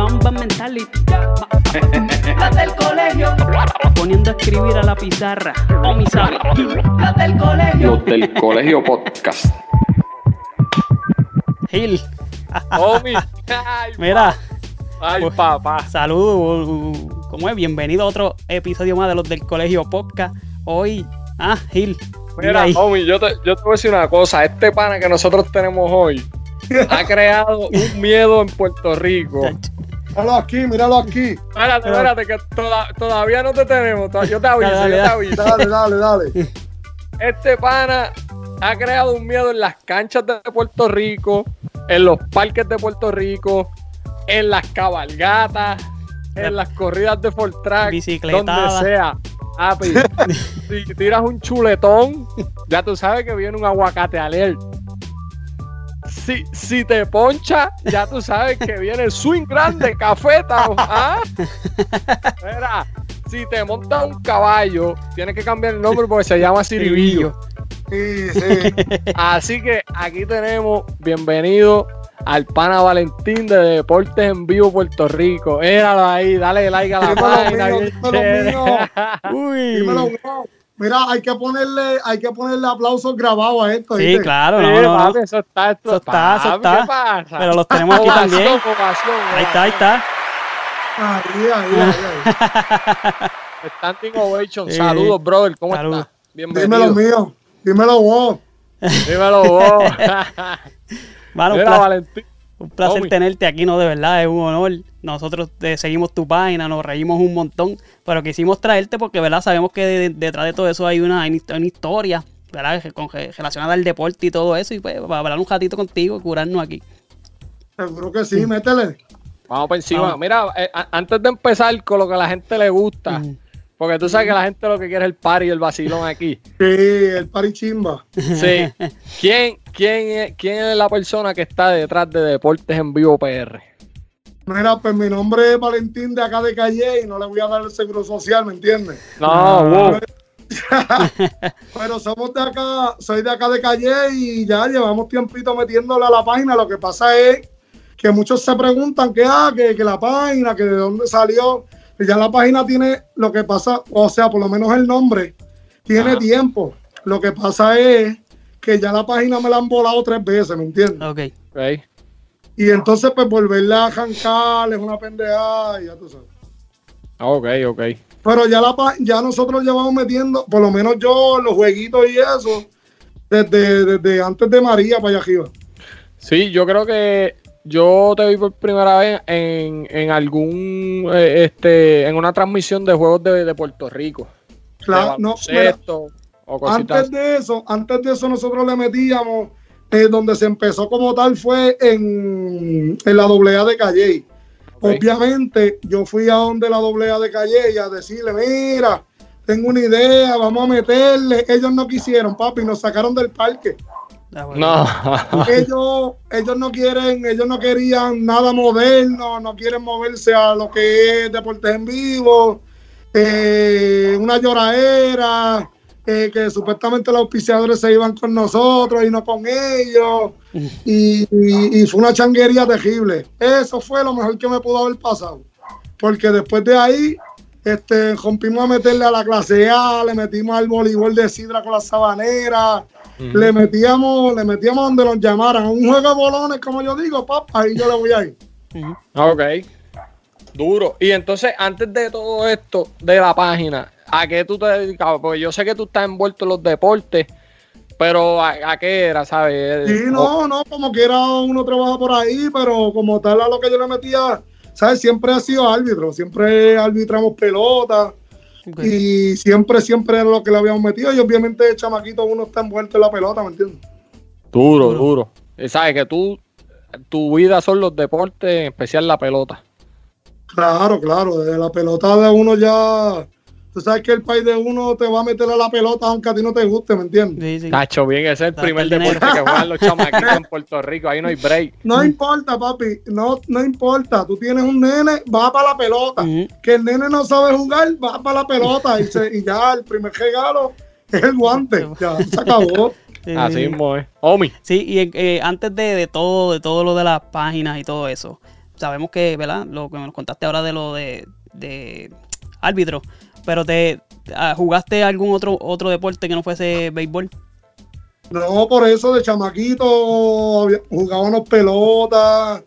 Ma- ma- Mamba mentality. Las del colegio. Poniendo a escribir a la pizarra. O mi sabe. Las del colegio. Los del colegio podcast. Gil. Homie. Ay, Mira, Ay, Pues- papá. saludos. ¿Cómo es? Bienvenido a otro episodio más de los del colegio podcast. Hoy, ah, Gil. Mira Mira, ahí. homie, yo te, yo te voy a decir una cosa. Este pana que nosotros tenemos hoy ha creado un miedo en Puerto Rico. Míralo aquí, míralo aquí. Espérate, espérate, que toda- todavía no te tenemos. to- Yo te aviso, Dale, yo te aviso. Dale, dale, dale. Este pana ha creado un miedo en las canchas de Puerto Rico, en los parques de Puerto Rico, en las cabalgatas, en las corridas de Fortrack, Bicicletada. donde sea. Papi, si tiras un chuletón, ya tú sabes que viene un aguacate alert. Si, si te poncha, ya tú sabes que viene el swing grande, cafeta. ¿ah? Mira, si te montas un caballo, tienes que cambiar el nombre porque se llama Ciribillo. Sí, sí. Así que aquí tenemos bienvenido al pana Valentín de Deportes en Vivo Puerto Rico. Éralo ahí, dale like a la Dímelo página. mío, bien dímelo chévere. mío. Uy. Mira, hay que ponerle, hay que ponerle aplausos grabados a esto. Sí, ¿viste? claro, no, no, no. papi, eso está, esto Eso está, eso está. ¿Qué pasa? Pero los tenemos aquí también. ovación, Ahí está, ahí está. Ahí, ahí, ahí, ahí. Standing ovation. Sí. Saludos, brother. ¿Cómo Saludos. estás? Bienvenido. Dímelo mío. Dímelo vos. Dímelo vos. Mano, un Mira, placer, Valentín. Un placer tenerte aquí, ¿no? De verdad, es un honor. Nosotros eh, seguimos tu página, nos reímos un montón, pero quisimos traerte porque, ¿verdad? Sabemos que de- detrás de todo eso hay una, hay una historia, ¿verdad? Con- relacionada al deporte y todo eso, y pues, para hablar un ratito contigo y curarnos aquí. Seguro que sí, métele. Vamos por encima. Vamos. Mira, eh, antes de empezar con lo que a la gente le gusta. Porque tú sabes que la gente lo que quiere es el party y el vacilón aquí. Sí, el parichimba. Sí. ¿Quién, quién, es, ¿Quién es la persona que está detrás de Deportes en Vivo PR? Mira, pues mi nombre es Valentín de acá de Calle y no le voy a dar el seguro social, ¿me entiendes? No, Ah. wow. Pero somos de acá, soy de acá de Calle y ya llevamos tiempito metiéndole a la página. Lo que pasa es que muchos se preguntan que, ah, que, que la página, que de dónde salió. Y ya la página tiene lo que pasa, o sea, por lo menos el nombre, tiene Ajá. tiempo. Lo que pasa es que ya la página me la han volado tres veces, ¿me entiendes? Ok. Ok. Y entonces, pues volverla a arrancar es una pendejada y ya tú sabes. Ok, ok. Pero ya, la, pa- ya nosotros llevamos metiendo, por lo menos yo, los jueguitos y eso, desde, desde antes de María para allá arriba. Sí, yo creo que yo te vi por primera vez en, en algún, eh, este, en una transmisión de juegos de, de Puerto Rico. Claro, de no, baloncesto o antes de eso, antes de eso nosotros le metíamos, eh, donde se empezó como tal fue en, en la doblea de Calle. Obviamente, yo fui a donde la doblea de Calle y a decirle, mira, tengo una idea, vamos a meterle. Ellos no quisieron, papi, nos sacaron del parque. Ah, bueno. No. ellos, ellos no quieren, ellos no querían nada moderno, no quieren moverse a lo que es deportes en vivo, eh, una lloradera, eh, que supuestamente los auspiciadores se iban con nosotros y no con ellos, y, y- y fue una changuería terrible. Eso fue lo mejor que me pudo haber pasado, porque después de ahí este, rompimos a meterle a la clase A, le metimos al voleibol de Sidra con la sabanera, le metíamos, le metíamos donde nos llamaran. Un juego de bolones, como yo digo, papá, ahí yo le voy a ir. Ujú. Ok. Duro. Y entonces, antes de todo esto, de la página, ¿a qué tú te dedicabas? Porque yo sé que tú estás envuelto en los deportes, pero ¿a, a qué era, sabes? Sí, no, no, como quiera uno trabaja por ahí, pero como tal a lo que yo le metía, ¿sabes? Siempre ha sido árbitro, siempre arbitramos pelota Y siempre, siempre era lo que le habíamos metido y obviamente chamaquito uno está envuelto en la pelota, ¿me entiendes? Duro, Duro. duro. Y sabes que tú, tu vida son los deportes, en especial la pelota. Claro, claro, de la pelota de uno ya, tú sabes que el país de uno te va a meter a la pelota aunque a ti no te guste, ¿me entiendes? Sí, sí. Cacho, bien, ese es el primer deporte que juegan los chamaquitos en Puerto Rico. Ahí no hay break. No importa, papi, no, no importa. Tú tienes un nene, va para la pelota. Que el nene no sabe jugar, va para la pelota. Y, se- y ya el primer regalo es el guante. Ya se acabó. Sí, Así sí. mismo es. Omi. Sí, y eh, antes de, de todo, de todo lo de las páginas y todo eso, sabemos que, ¿verdad? Lo que nos contaste ahora de lo de, de árbitro, pero te ah, jugaste algún otro otro deporte que no fuese béisbol. No, por eso de chamaquito jugábamos pelotas.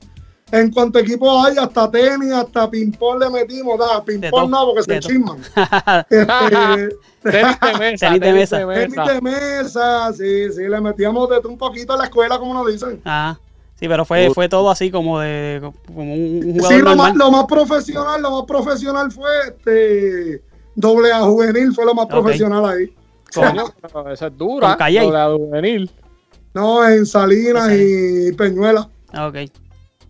En cuanto a equipo hay, hasta tenis, hasta ping-pong le metimos. Da, ping-pong no, porque se chisman. Este, Tenis de mesa. Tenis de mesa. tenis de mesa, sí, sí, le metíamos de un poquito a la escuela, como nos dicen. Ah, sí, pero fue, fue todo así como de como un jugador Sí, lo más, normal. lo más profesional, lo más profesional fue este doble A juvenil, fue lo más profesional ahí. Coño, esa es dura. Con Calle. lo de la juvenil. No, en Salinas Sí. y Peñuela. Ah, ok.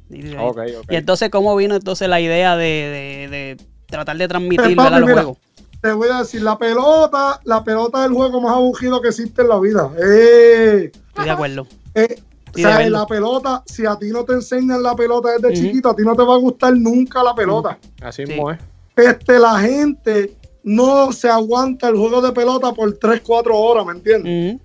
Y, de ahí. Ok, ok. Y entonces, ¿cómo vino entonces la idea de, de, de tratar de transmitir Papi, ¿verdad, los mira, juegos? Te voy a decir, la pelota, la pelota es el juego más aburrido que existe en la vida. Eh, Estoy de acuerdo. eh, o sea, de la pelota, si a ti no te enseñan la pelota desde chiquito, a ti no te va a gustar nunca la pelota. Así Sí. mismo es. Este, la gente no se aguanta el juego de pelota por 3, 4 horas, ¿me entiendes?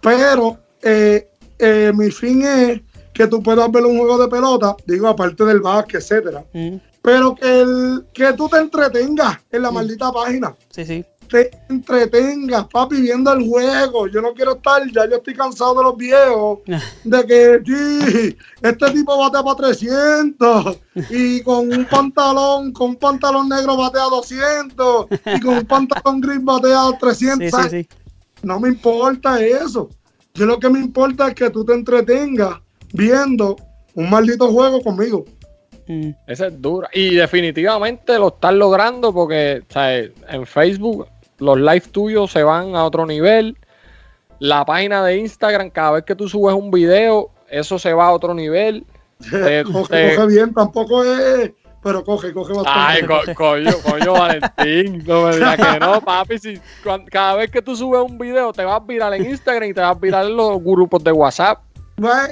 Pero eh, eh, mi fin es que tú puedas ver un juego de pelota, digo, aparte del básquet, etcétera, pero que, el, que tú te entretengas en la maldita página. Sí, sí. Te entretengas, papi, viendo el juego. Yo no quiero estar, ya yo estoy cansado de los viejos, de que sí, este tipo batea para 300 y con un pantalón, con un pantalón negro batea 200 y con un pantalón gris batea 300. Sí, sí, ¿sabes? sí. No me importa eso. Yo lo que me importa es que tú te entretengas viendo un maldito juego conmigo. Mm. Esa es dura. Y definitivamente lo estás logrando porque ¿sabes? en Facebook los live tuyos se van a otro nivel. La página de Instagram, cada vez que tú subes un video, eso se va a otro nivel. Te- coge, te- coge bien, tampoco es, pero coge, coge bastante. Ay, co- coño, coño, Valentín. No me digas que no, papi. Si, cada vez que tú subes un video, te vas a virar en Instagram y te vas a virar en los grupos de WhatsApp.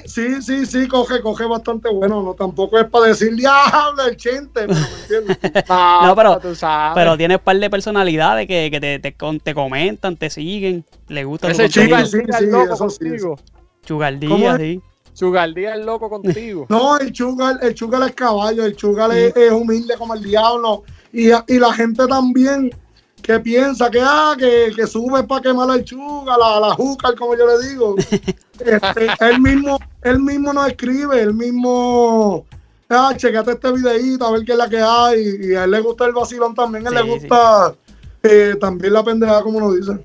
Sí, sí, sí, coge, coge bastante bueno. No, tampoco es para decir diablo el chente, pero me entiendes. No, No, pero- tú sabes. Pero tienes un par de personalidades que, que te, te, te comentan, te siguen, le gusta ese. Sugar sí, sí, es loco eso sí, contigo. Sugar ¿Cómo Díaz, es? sí. Sugar Díaz es loco contigo. No, el chugal, el chugal es caballo, el chugal es, es humilde como el diablo. Y, y la gente también que piensa que ah, que, que sube para quemar al chugal, a la jucal, como yo le digo. Este, él mismo, él mismo no escribe, él mismo ah, checate este videíto a ver qué es la que hay. Y a él le gusta el vacilón también, a él Sí, le gusta eh, también la pendejada, como lo dicen.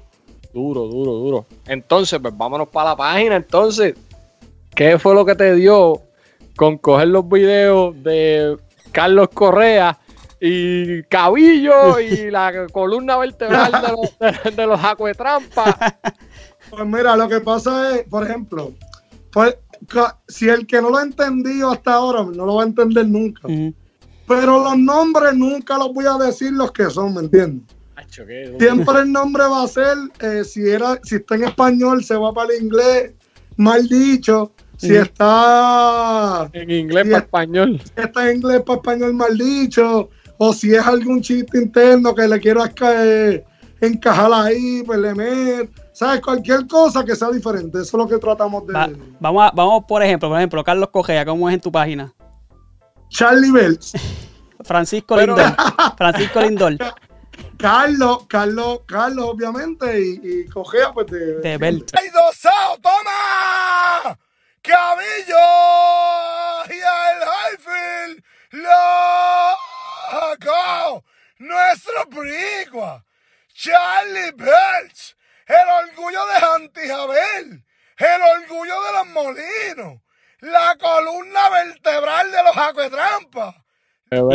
Duro, duro, duro. Entonces, pues vámonos para la página. Entonces, ¿qué fue lo que te dio con coger los videos de Carlos Correa y Cabillo y la columna vertebral de los, de, de los acuetrampas? Pues mira, lo que pasa es, por ejemplo, pues, si el que no lo ha entendido hasta ahora, no lo va a entender nunca. Pero los nombres nunca los voy a decir los que son, ¿me entiendes? Acho. Siempre el nombre va a ser, eh, si era, si está en español, se va para el inglés, mal dicho. Si está, En inglés para es- español. si está en inglés para español, mal dicho. O si es algún chiste interno que le quiero eh, encajar ahí, pues le meto. ¿Sabes? Cualquier cosa que sea diferente. Eso es lo que tratamos de. Va- vamos, a- vamos, por ejemplo, por ejemplo, Carlos Cogea, ¿cómo es en tu página? Charlie Bells. Francisco Pero- Lindor. Francisco Lindor. Carlos, Carlos, Carlos, obviamente, y, y Cogea, pues de. De Belt. ¡Ay, dosao! ¡Toma! ¡Cabillo! Y el Highfield loco. Nuestro Brigua. Charlie Belch. El orgullo de Antijabel. El orgullo de los molinos. La columna vertebral de los acuetrampas.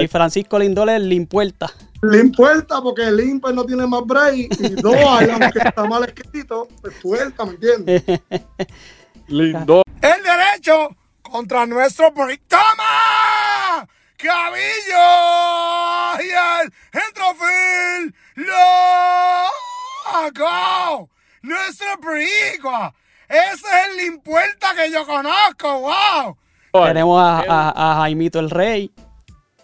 Y Francisco Lindol es Limpuerta. Lin Puerta, porque Lin pues, no tiene más break. Y Doal, aunque está mal escrito, pues Puerta, ¿me entiendes? Lindo. El derecho contra nuestro Brick. ¡Toma! ¡Cabillo! Y el Entrofield. ¡Loco! Nuestro Brigua. Ese es el limpuerta que yo conozco. ¡Wow! Tenemos a, a- a Jaimito el Rey.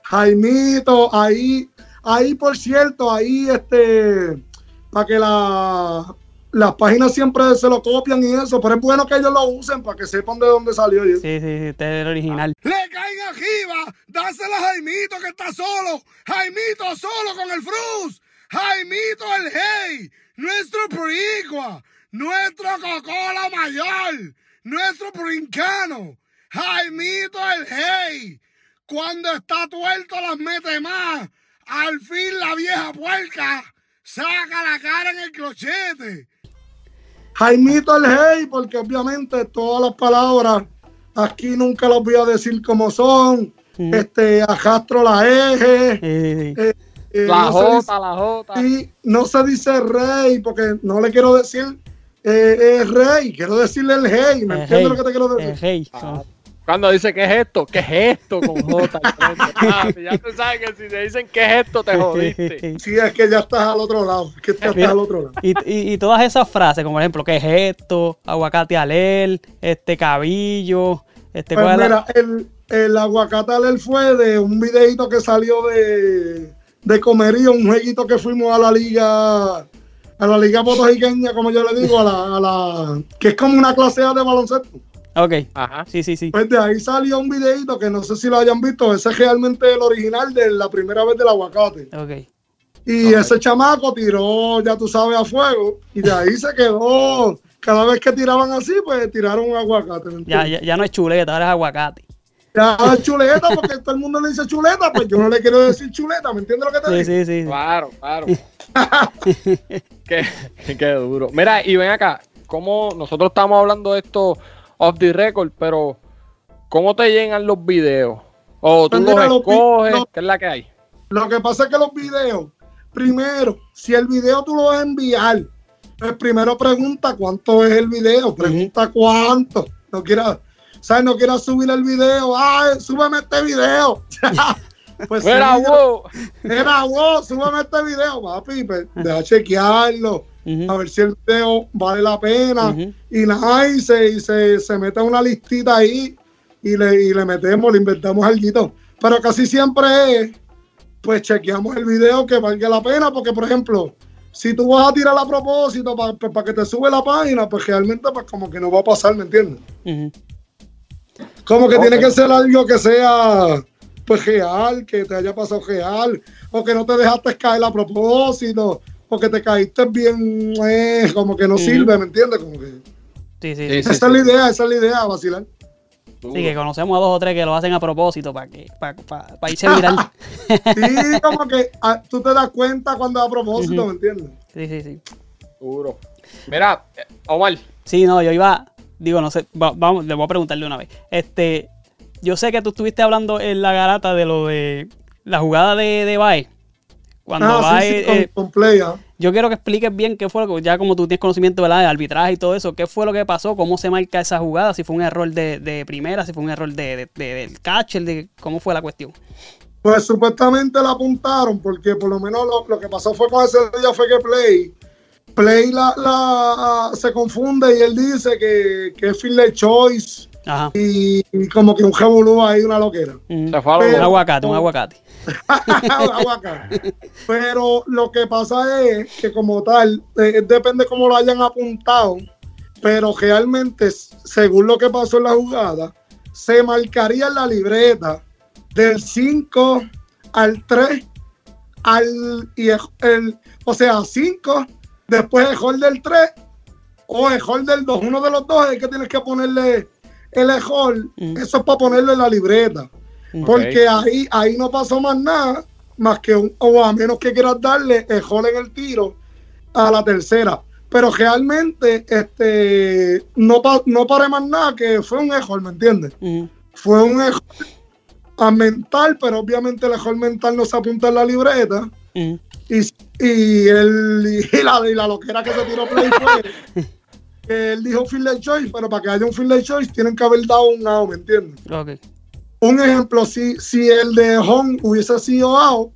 Jaimito, ahí, ahí por cierto, ahí este, para que la, las páginas siempre se lo copian y eso, pero es bueno que ellos lo usen para que sepan de dónde salió. Sí, sí, sí, este es el original. Le caen arriba. Dásela a Jaimito que está solo. Jaimito solo con el frus. Jaimito el hey. Nuestro Brigua. Nuestro Cocola Mayor. Nuestro Brincano. Jaimito el hey. Cuando está tuerto las mete más. Al fin la vieja puerca saca la cara en el clochete. Jaimito el Hey, porque obviamente todas las palabras aquí nunca las voy a decir como son. Mm. Este, a Castro la eje. Sí, eh, eh, La no dice- J, la J. Y no se dice rey, porque no le quiero decir eh, eh, rey, quiero decirle el hey, ¿me El entiendes Rey. lo que te quiero decir? El Rey. Ah, Cuando dice ¿qué es esto? ¿Qué es esto con J? ya tú sabes que si te dicen ¿qué es esto? te jodiste. Sí, es que ya estás al otro lado, es que estás Mira. al otro lado. Y, y, y todas esas frases, como por ejemplo, ¿qué es esto? Aguacate alel, este cabillo, este Pues ¿cuál es la- mira, el, el aguacate él fue de un videito que salió de, de comerío, un jueguito que fuimos a la liga, a la liga puertorriqueña, como yo le digo, a la, a la que es como una clase A de baloncesto. Ok, Ajá. sí, sí, sí. Pues de ahí salió un videito que no sé si lo hayan visto, ese es realmente el original de la primera vez del aguacate. Ok. Y ese chamaco tiró, ya tú sabes, a fuego, y de ahí se quedó. Cada vez que tiraban así, pues tiraron un aguacate. ¿me Ya, ya, ya no es chuleta, ahora es aguacate. Ya, chuleta, porque todo el mundo le dice chuleta, pues yo no le quiero decir chuleta, ¿me entiendes lo que te Sí, digo? sí, sí. sí. Claro, claro. qué, qué duro. Mira, y ven acá, como nosotros estamos hablando de esto off the record, pero ¿cómo te llegan los videos? O tú Pues los escoges, los- ¿qué es la que hay? Lo que pasa es que los videos, primero, si el video tú lo vas a enviar, pues primero pregunta cuánto es el video, pregunta cuánto. No quieras, ¿sabes? No quieras subir el video, ay, súbeme este video. pues sí, wow. Mira, vos, súbeme este video, papi, pues, deja chequearlo, A ver si el video vale la pena. Y nada, y se, y se, se mete una listita ahí y le, y le metemos, le inventamos algo. Pero casi siempre es, pues chequeamos el video que valga la pena, porque por ejemplo, si tú vas a tirar a propósito para que te sube la página, pues realmente pues como que no va a pasar, ¿me entiendes? Como que tiene que ser algo que sea pues real, que te haya pasado real, o que no te dejaste caer a propósito, o que te caíste bien, eh, como que no sirve, ¿me entiendes? Como que Sí, sí, Sí, sí. esa es la idea, esa es la idea, vacilar. Sí, que conocemos a dos o tres que lo hacen a propósito para que para, para, para irse viral. Sí, como que ah, tú te das cuenta cuando es a propósito. ¿me entiendes? Sí, sí, sí. Duro. Mira, eh, Omar, Sí, no, yo iba, digo, no sé, va- vamos, le voy a preguntarle una vez. Este, yo sé que tú estuviste hablando en la garata de lo de la jugada de, de Bae. Cuando Ah, Bae, sí, sí, con, eh, con play, ah. yo quiero que expliques bien qué fue lo que, ya como tú tienes conocimiento ¿verdad? de arbitraje y todo eso, qué fue lo que pasó, cómo se marca esa jugada, si fue un error de, de primera, si fue un error de, de- de- del catcher, de cómo fue la cuestión. Pues supuestamente la apuntaron, porque por lo menos lo, lo que pasó fue con ese día fue que Play, Play la, la, se confunde y él dice que, que es field choice Ajá. y, y como que un jebulú ahí, una loquera. Se fue a lo Un aguacate, un aguacate. Pero lo que pasa es que como tal, eh, depende cómo lo hayan apuntado, pero realmente, según lo que pasó en la jugada, se marcaría en la libreta del 5 al 3 al, y el, el- o sea, 5, después el holder 3 o el holder 2. Uno de los dos es que tienes que ponerle el ejol. Mm. Eso es para ponerle en la libreta. Porque ahí, ahí no pasó más nada, más que un, o a menos que quieras darle el hole en el tiro a la tercera. Pero realmente, este, no, pa- no paré más nada que fue un ejol, ¿me entiendes? Fue un ejol a mental, pero obviamente el ejol mental no se apunta en la libreta. Y, y, el, y, la, y la loquera que se tiró play fue que él dijo field choice, pero para que haya un field choice tienen que haber dado un out, ¿me entiendes? Ok. Un ejemplo, si, si el de home hubiese sido out,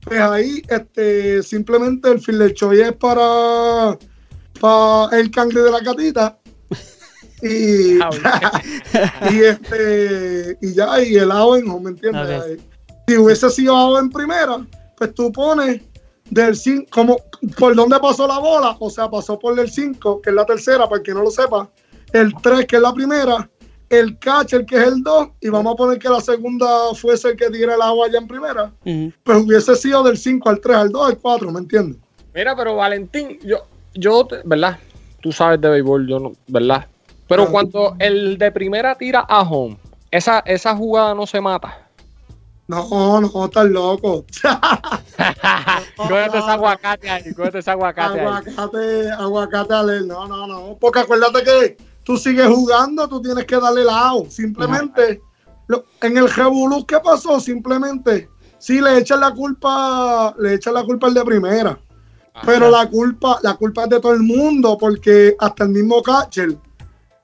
pues ahí este, simplemente el choice es para, para el cangre de la gatita. Y, y este y ya, y el out en home, ¿me entiendes? Si hubiese sido out en primera, pues tú pones del 5, como por dónde pasó la bola, o sea, pasó por el 5, que es la tercera, para el que no lo sepa, el 3, que es la primera, el catcher, que es el 2, y vamos a poner que la segunda fuese el que tira el agua allá en primera, Ujú. pues hubiese sido del 5 al 3, al 2, al 4, ¿me entiendes? Mira, pero Valentín, yo, yo, te- ¿verdad? Tú sabes de béisbol, yo no, ¿verdad? Pero cuando el de primera tira a home, esa, esa jugada no se mata. No, no, estás loco. Cógete ese aguacate ahí, cógete ese aguacate ahí. aguacate, aguacate a leer. No, no, no. Porque acuérdate que tú sigues jugando, tú tienes que darle lado. Simplemente, lo- en el Revolú, ¿qué pasó? Simplemente, sí le echan la culpa, le echan la culpa al de primera. Pero la culpa, la culpa es de todo el mundo, porque hasta el mismo catcher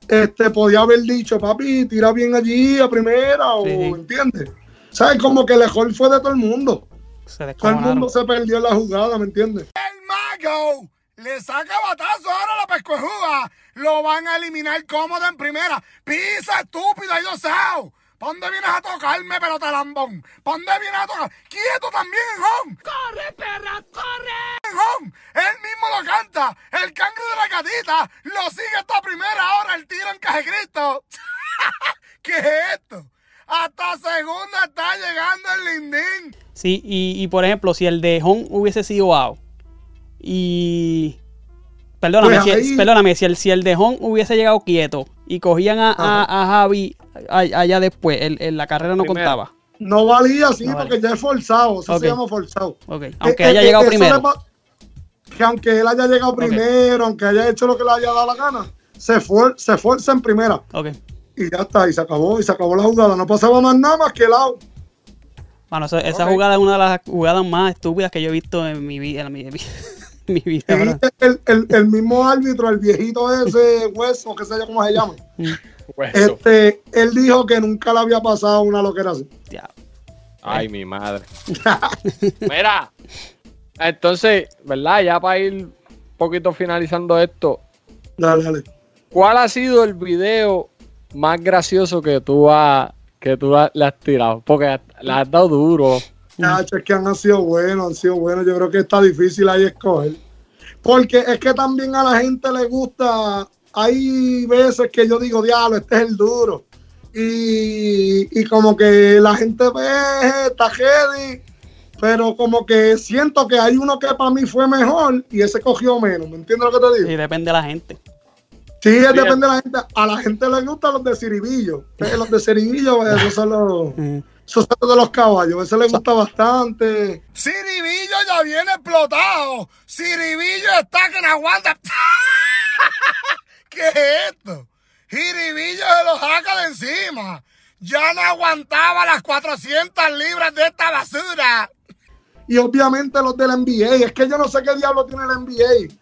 este, podía haber dicho, papi, tira bien allí a primera, o Sí, sí. ¿entiendes? ¿Sabes? Como que el mejor fue de todo el mundo. Se Todo el mundo se perdió en la jugada, ¿me entiendes? El mago le saca batazo ahora a la pescuejuga. Lo van a eliminar cómodo en primera. Pisa, estúpido, hay dos outs. ¿Pa' dónde vienes a tocarme, pelota lambón? ¿Pa' dónde vienes a tocar? ¡Quieto también home! ¡Corre, perra, corre! Home, él mismo lo canta. El cangre de la gatita lo sigue hasta primera ahora el tiro en caje Cristo. ¿Qué es esto? Hasta segunda está llegando el lindín. Sí, y, y por ejemplo, si el de Home hubiese sido out y. Perdóname, Pues si, perdóname si, el, si el de Home hubiese llegado quieto y cogían a, a- a Javi allá después, el, el- la carrera no Primero. contaba. No valía así No porque valía. ya es forzado, eso Ok. se llama forzado. Ok, Aunque Eh, haya eh, llegado eso primero. Que aunque él haya llegado primero, aunque haya hecho lo que le haya dado la gana, se, fuer- se fuerza en primera. Y ya está, y se acabó, y se acabó la jugada. No pasaba más nada más que el out. Bueno, esa Ok. jugada es una de las jugadas más estúpidas que yo he visto en mi vida. En mi, en mi vida, el, el- el mismo árbitro, el viejito ese, hueso, que sé yo cómo se llama, este, él dijo que nunca le había pasado una loquera así. Ya. Ay, mi madre. Mira, entonces, ¿verdad? Ya para ir un poquito finalizando esto, Dale, dale. ¿cuál ha sido el video más gracioso que tú has, que tú ha- le has tirado? Porque le has dado duro. Chacho, es que han sido buenos, han sido buenos. Yo creo que está difícil ahí escoger. Porque es que también a la gente le gusta. Hay veces que yo digo, diablo, este es el duro. Y, y como que la gente ve, está heavy. Pero como que siento que hay uno que para mí fue mejor y ese cogió menos. ¿Me entiendes lo que te digo? Sí, depende de la gente. Sí, depende de la gente. A la gente le gustan los de Ciribillo. Eh, Los de Ciribillo, pues, esos son los, Los de los caballos. Ese le gusta bastante. Ciribillo ya viene explotado. Ciribillo está que no aguanta. ¿Qué es esto? Ciribillo se lo saca de encima. Ya no aguantaba las 400 libras de esta basura. y obviamente los del NBA. Es que yo no sé qué diablo tiene el NBA,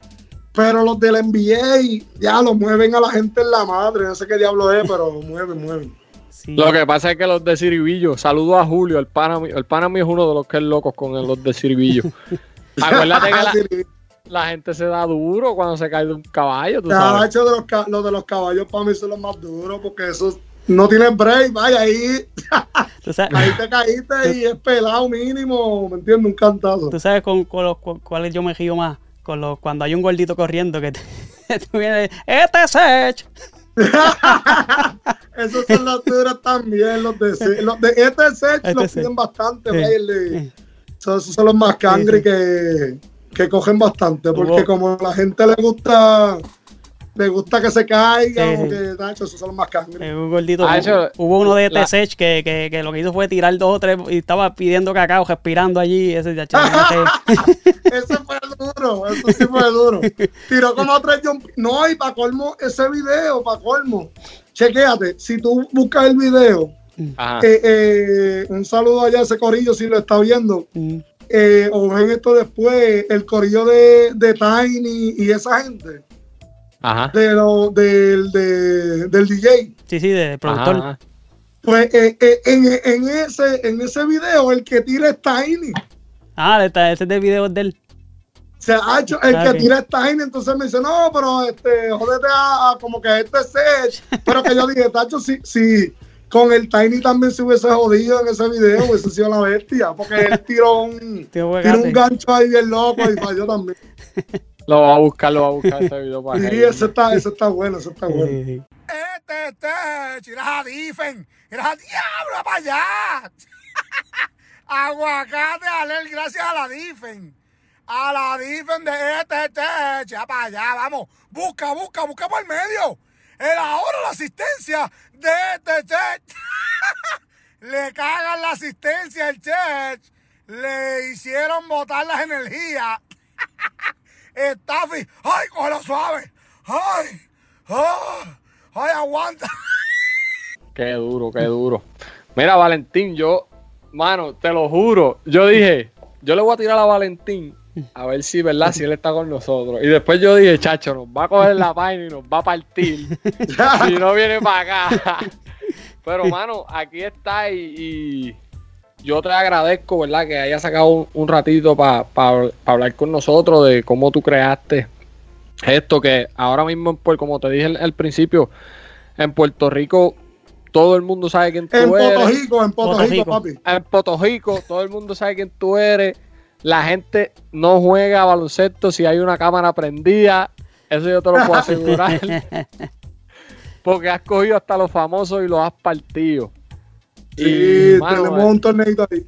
pero los del NBA ya lo mueven a la gente en la madre. No sé qué diablo es, pero mueven, mueven. Sí. Lo que pasa es que los de Ciribillo, saludo a Julio, el pana, el pana mío es uno de los que es locos con los de Ciribillo. Acuérdate que la, la gente se da duro cuando se cae de un caballo, tú Ya, sabes. hecho, de los, de los caballos para mí son los más duros porque esos no tienen break. Vaya, ahí, ¿Tú sabes, ahí te caíste y es pelado mínimo. ¿Me entiendes? Un cantazo. tú sabes con, con los cuáles yo me río más? Con los, cuando hay un gordito corriendo que te, tú vienes, este es Sech. Esos son las duras también, los de, los de este set Este los set. piden bastante, Sí. So, esos son los más cangri que, que cogen bastante, porque como a la gente le gusta le gusta que se caigan, Sí, o que, tacho, esos son los más cangri. Eh, un gordito. Ah, hubo- uno de la- T-Sech que, que, que lo que hizo fue tirar dos o tres y estaba pidiendo cacao, respirando allí. Ese ya Ese fue duro, eso sí fue duro. Tiró como tres jump. No, y para colmo, ese video, para colmo. Chequéate, si tú buscas el video, Ajá. eh, eh, un saludo allá a ese corillo si lo está viendo. Mm, eh, o ven esto después, el corillo de, de Tiny y esa gente, Ajá. de lo, del, de- del DJ. Sí, sí, de productor. Ajá. Pues eh, eh, en, en ese, en ese video el que tira es Tiny. Ah, está- ese es de video de él. Se ha hecho, el Ah, que ok. tira es Tiny, entonces me dice, no, pero este, jódete a, a como que este set. Pero que yo dije, Tacho, si, si con el Tiny también se hubiese jodido en ese video, hubiese sido la bestia, porque él tiró un, tiró un gancho ahí bien loco y falló también. Lo va a buscar, lo va a buscar ese video para Sí, ese está, ese está bueno, ese está bueno. Este, este, irás a Difen, irás a diablo para allá. Aguacate, Alel, gracias a la Difen. A la Difen de este, este, ya para allá, vamos. Busca, busca, busca por el medio. El ahorro, la asistencia de este, este. Le cagan la asistencia al Chech. Le hicieron botar las energías. Estafi, ay, cógelo suave. Ay, ah, ay, aguanta. Qué duro, qué duro. Mira, Valentín, yo, mano, te lo juro, yo dije, yo le voy a tirar a Valentín a ver si, ¿verdad? Si él está con nosotros. Y después yo dije, chacho, nos va a coger la página y nos va a partir si no viene para acá. Pero, mano, aquí está y, y yo te agradezco, ¿verdad? Que hayas sacado un, un ratito para hablar con nosotros de cómo tú creaste esto que ahora mismo, pues, como te dije al, principio, en Puerto Rico todo el mundo sabe quién tú En eres. Puerto Rico, en Puerto Puerto Rico, Rico. papi. En Puerto Rico todo el mundo sabe quién tú eres. La gente no juega baloncesto si hay una cámara prendida. Eso yo te lo puedo asegurar. Porque has cogido hasta los famosos y los has partido. Sí, Y, mano, tenemos un torneito ahí.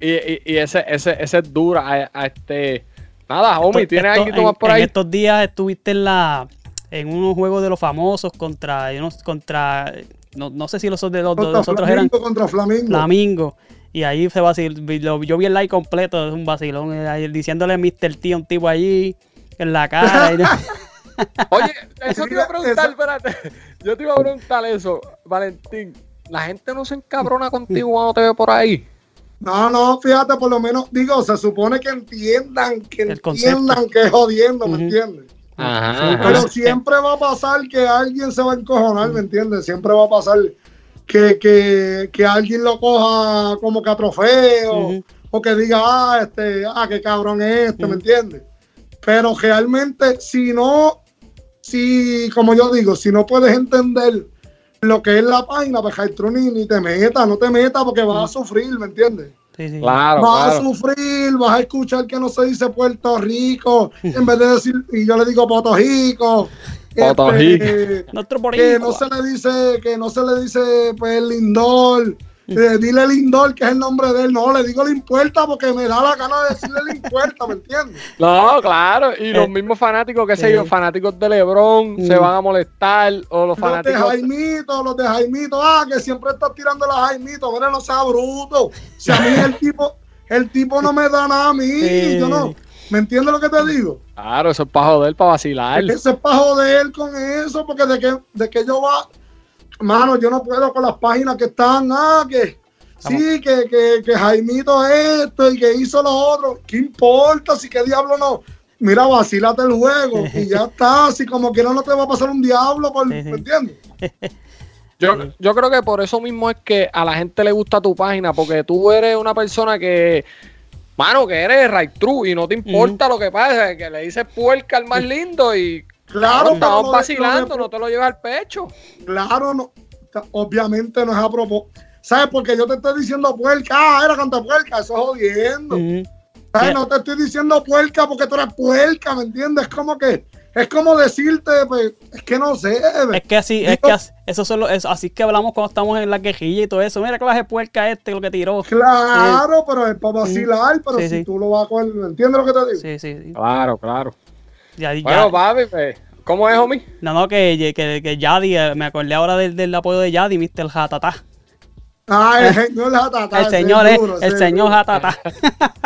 y, y- y ese, ese, ese es dura. A, a este. Nada, homie, Esto- ¿tienes esto- algo más en- por en ahí? estos días estuviste en la en unos juegos de los famosos contra unos contra no, no sé si los de los, de Contra los otros eran Flamingo, contra Flamingo. Flamingo y ahí se vaciló lo- yo vi el live completo es un vacilón eh, ahí diciéndole Mr. T a un tipo allí en la cara y- Oye, eso te iba a preguntar, espérate. Yo te iba a preguntar eso, Valentín. La gente no se encabrona contigo cuando te ve por ahí. No, no, fíjate, por lo menos, digo, se supone que entiendan, que El entiendan que es jodiendo, ¿me entiendes? Ajá. Pero Ajá. siempre va a pasar que alguien se va a encojonar, ¿me entiendes? Siempre va a pasar que, que, que alguien lo coja como que a trofeo, o que diga, ah, este, ah, qué cabrón es este. ¿me entiendes? Pero realmente, si no, si, como yo digo, si no puedes entender lo que es la página, pues Jaitru, ni, ni te metas, no te metas porque vas a sufrir, ¿me entiendes? Sí, sí. Claro, vas a sufrir, vas a escuchar que no se dice Puerto Rico, en vez de decir, y yo le digo Puerto Rico. Puerto este, que no se le dice, que no se le dice pues Lindor. Eh, dile Lindor, que es el nombre de él. No, le digo Limpuerta porque me da la gana de decirle Limpuerta, ¿me entiendes? No, claro. Y los Eh, mismos fanáticos, qué sé yo, fanáticos de LeBron, se Mm. van a molestar. O los Los de fanáticos. Jaimito, los de Jaimito, ah, que siempre estás tirando a Jaimito, mira, no sea bruto. Si a mí el tipo, el tipo no me da nada a mí, Sí. yo no. ¿Me entiendes lo que te digo? Claro, eso es para joder, para vacilar. Ese es para joder con eso, porque de que, de que yo va, mano, yo no puedo con las páginas que están, ah, que sí, que, que, que Jaimito esto y que hizo lo otro. ¿Qué importa si qué diablo no? Mira, vacílate el juego y ya está. Si como quiera no te va a pasar un diablo, por. ¿me entiendes? Yo, yo creo que por eso mismo es que a la gente le gusta tu página, porque tú eres una persona que, mano, que eres right true y no te importa lo que pasa, que le dices puerca al más lindo y Claro, estamos de- vacilando, no te lo llevas al pecho. Claro, no, obviamente no es a propósito. ¿Sabes? Porque yo te estoy diciendo puerca, ah, era canta puerca, eso es jodiendo. ¿Sabes? Sí. No te estoy diciendo puerca porque tú eres puerca, ¿me entiendes? Como que es como decirte, pues, es que no sé. Es que así, es que así, eso solo, es, así que hablamos cuando estamos en la quejilla y todo eso. Mira clase puerca este, lo que tiró. Claro, pero es para vacilar, pero si tú lo vas a coger, ¿entiendes lo que te digo? Sí, sí, sí. Claro, claro. Ya, ya. Bueno, papi, pues, ¿cómo es, homie? No, no, que, que, que Yadi, eh, me acordé ahora del, del apoyo de Yadi, Mr. Hatata. Ah, el señor Hatata. El señor es, el señor Hatata.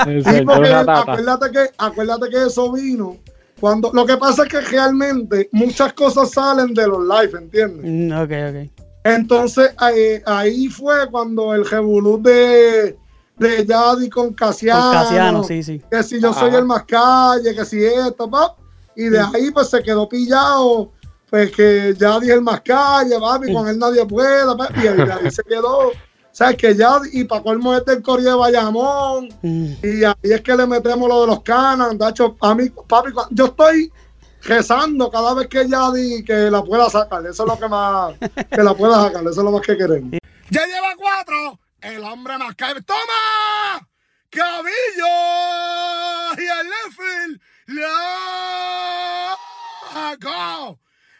El Sí, señor porque acuérdate que, acuérdate que eso vino. Cuando, lo que pasa es que realmente muchas cosas salen de los live, ¿entiendes? Mm, ok, ok. Entonces ahí, ahí fue cuando el revolú de, de Yadi con Casiano, Con Casiano, sí, sí. que si yo soy Ajá. el más calle, que si esto, pap, y de ahí pues se quedó pillado, pues que Yadi es el más calle, papi, con él nadie puede, pap, y ahí, de ahí se quedó. ¿Sabes? Que Yadi, y para colmo este el Corriere de Bayamón, y ahí es que le metemos lo de los canas, de hecho, a mí, papi, yo estoy rezando cada vez que Yadi que la pueda sacar, eso es lo que más, que la pueda sacar, eso es lo más que queremos. Ya lleva cuatro. El hombre más cae. ¡Toma! ¡Cabillo! Y el Leffel la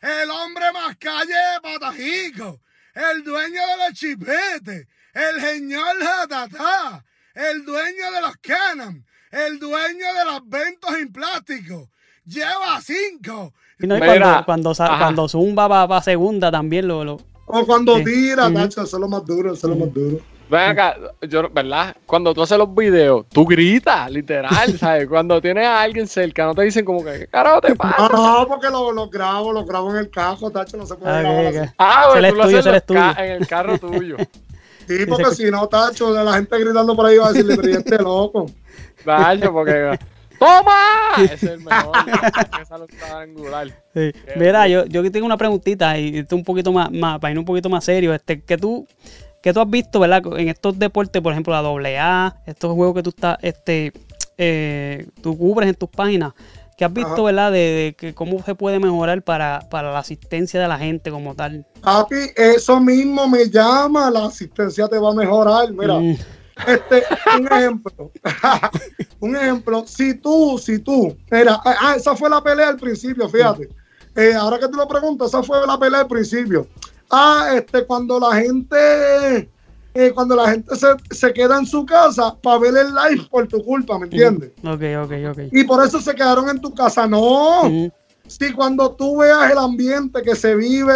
El hombre más calle de Patajico. El dueño de los chipetes. El señor Jatatá. El dueño de los Canon. El dueño de los ventos en plástico. Lleva cinco. Y no, y cuando, cuando, cuando Zumba va para segunda también lo, lo O cuando Sí. tira, Ujú. Nacho, eso es lo más duro, eso es lo más duro. Ven acá, yo, ¿verdad? Cuando tú haces los videos, tú gritas, literal, ¿sabes? Cuando tienes a alguien cerca, no te dicen como que, ¿qué carajo te pasa? Ah, no, porque lo, lo grabo, lo grabo en el cajo, Tacho, no se puede Ah, grabar ok, así. ok. Ah, es tú lo tuyo, haces en, el carro tuyo. Sí, porque si no, Tacho, la gente gritando por ahí va a decirle, pero ¿y este loco. Dacho, porque... ¡Toma! Ese es el mejor. Esa lo está angular. Sí. Mira, yo, yo tengo una preguntita y esto un poquito más, más, para ir un poquito más serio. Este, que tú, que tú has visto, ¿verdad? En estos deportes, por ejemplo, la AA, estos juegos que tú estás, este, eh, tú cubres en tus páginas, que has visto, Ajá. ¿verdad? De, de que cómo se puede mejorar para, para la asistencia de la gente como tal. Papi, eso mismo me llama, la asistencia te va a mejorar. Mira, Mm, este, un ejemplo. un ejemplo, si tú, si tú, mira, ah, ah, esa fue la pelea al principio, fíjate. Eh, ahora que tú lo preguntas, esa fue la pelea al principio. Ah, este, cuando la gente, eh, cuando la gente se, se queda en su casa para ver el live por tu culpa, ¿me entiendes? ok, ok, ok. Y por eso se quedaron en tu casa. No, si cuando tú veas el ambiente que se vive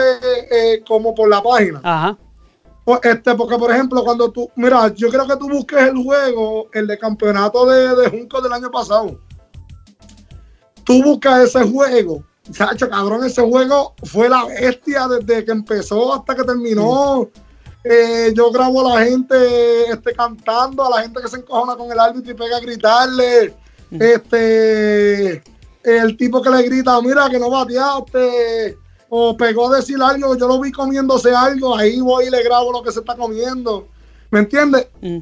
eh, como por la página, Ajá. pues, este, porque por ejemplo, cuando tú, mira, yo creo que tú busques el juego, el de campeonato de, de Junco del año pasado. Tú buscas ese juego, chacho, cabrón, ese juego fue la bestia desde que empezó hasta que terminó. Eh, yo grabo a la gente este, cantando, a la gente que se encojona con el árbitro y pega a gritarle. Este, el tipo que le grita, mira que no bateaste, o pegó a decir algo, yo lo vi comiéndose algo, ahí voy y le grabo lo que se está comiendo. ¿Me entiendes? Mm,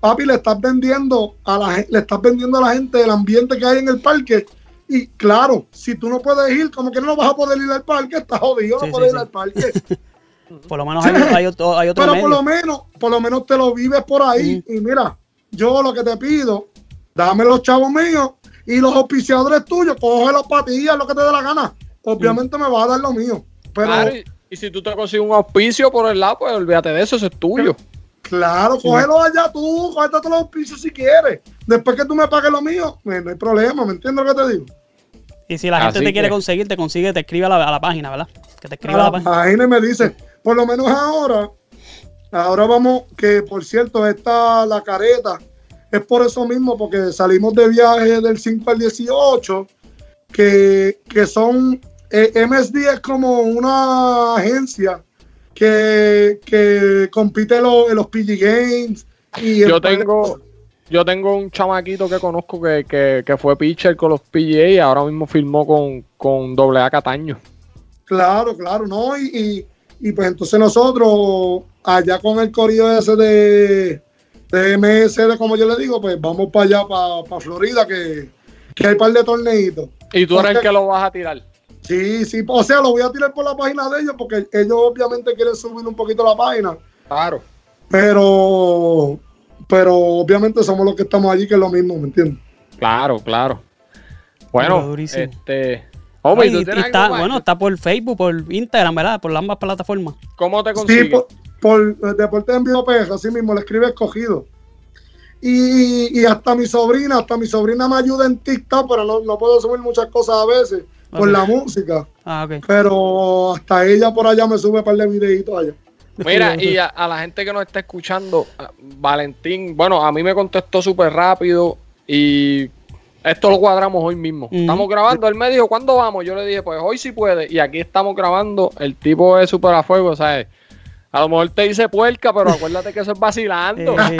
Papi, le estás vendiendo a la le estás vendiendo a la gente el ambiente que hay en el parque. Y claro, si tú no puedes ir, como que no vas a poder ir al parque, estás jodido, Sí, no puedes sí, ir sí. al parque. Por lo menos hay, hay otro, hay otro Pero medio. por lo menos, por lo menos te lo vives por ahí. Y mira, yo lo que te pido, dame los chavos míos y los auspiciadores tuyos, coge las patillas, lo que te dé la gana. Obviamente me va a dar lo mío. Pero Claro, y, y si tú te consigues un auspicio por el lado, pues olvídate de eso, eso es tuyo. claro, cógelo allá tú, cógete todos los auspicios si quieres. Después que tú me pagues lo mío, no hay problema, ¿me entiendes lo que te digo? Y si la gente Así te quiere que- conseguir, te consigue, te escribe a la, a la página, ¿verdad? Que te escriba a la Ah, página. Ahí me dice, por lo menos ahora, ahora vamos, que por cierto, esta la careta es por eso mismo, porque salimos de viaje del 5 al 18, que, que son, eh, MSD es como una agencia que, que compite los, en los PG Games. Y Yo tengo, yo tengo un chamaquito que conozco que, que, que fue pitcher con los PGA y ahora mismo firmó con, con AA Cataño. Claro, claro, ¿no? Y, y, y pues entonces nosotros, allá con el corrido ese de, de MSD, como yo le digo, pues vamos para allá, para, Florida, que, que hay un par de torneitos. Y tú eres el que lo vas a tirar. Sí, sí, o sea, lo voy a tirar por la página de ellos, porque ellos obviamente quieren subir un poquito la página, Claro. pero, pero obviamente somos los que estamos allí, que es lo mismo, ¿me entiendes? Claro, claro. Bueno, durísimo. este. Homie, y- ¿tú y tienes está, bueno, está por Facebook, por Instagram, ¿verdad? Por ambas plataformas. ¿Cómo te Sí, consigues? por, por eh, Deportes en Vivo PR, así mismo le escribe escogido. Y, y hasta mi sobrina, hasta mi sobrina me ayuda en TikTok, pero no, no puedo subir muchas cosas a veces por la música. Ah, ok. Pero hasta ella por allá me sube un par de videitos allá. Mira, y a, a la gente que nos está escuchando, Valentín, bueno, a mí me contestó súper rápido y esto lo cuadramos hoy mismo. Estamos grabando, él me dijo, ¿cuándo vamos? Yo le dije, pues hoy sí puede. Y aquí estamos grabando, el tipo es súper a fuego, ¿sabes? A lo mejor te dice puerca, pero acuérdate que eso es vacilando. Eh,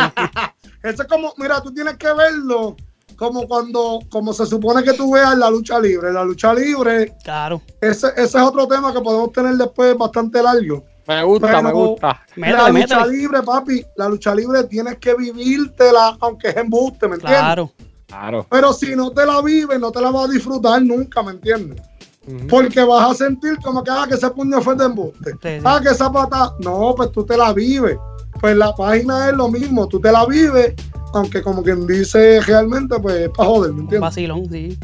Eso es como, mira, tú tienes que verlo como cuando, como se supone que tú veas la lucha libre. La lucha libre, claro. ese, ese es otro tema que podemos tener después bastante largo. Me gusta, Pero- me gusta. La lucha métele. libre, papi, la lucha libre tienes que vivírtela, aunque es embuste, ¿me entiendes? Claro. Claro. Pero si no te la vives, no te la vas a disfrutar nunca, ¿me entiendes? Porque vas a sentir como que, ah, que ese puño fue de embuste. Sí, sí. Ah, que esa pata. No, pues tú te la vives. Pues la página es lo mismo, tú te la vives, aunque como quien dice realmente, pues es para joder, ¿me Un entiendes? vacilón, sí.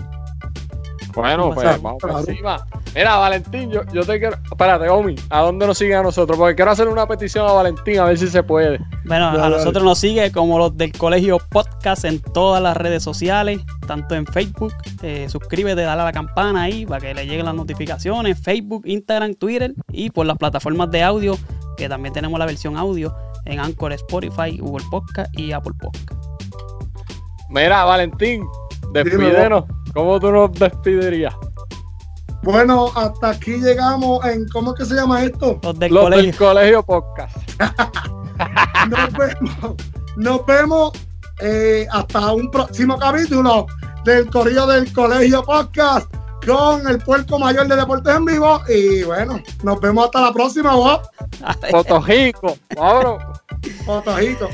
Bueno, pues vamos por claro. encima. Mira, Valentín, yo, yo te quiero. Espérate, Omi, ¿a dónde nos siguen a nosotros? Porque quiero hacer una petición a Valentín a ver si se puede. Bueno, a nosotros nos sigue como los del Colegio Podcast en todas las redes sociales, tanto en Facebook. eh, suscríbete, dale a la campana ahí para que le lleguen las notificaciones. Facebook, Instagram, Twitter y por las plataformas de audio, que también tenemos la versión audio en Anchor, Spotify, Google Podcast y Apple Podcast. Mira, Valentín, despídenos. ¿Cómo tú nos despedirías? Bueno, hasta aquí llegamos en, ¿cómo es que se llama esto? Los del Los colegio. del colegio podcast. Nos vemos, nos vemos eh, hasta un próximo capítulo del Corrillo del Colegio Podcast con el puerco mayor de Deportes en Vivo. Y bueno, nos vemos hasta la próxima, Bob. Potojico, Pablo. Potojito.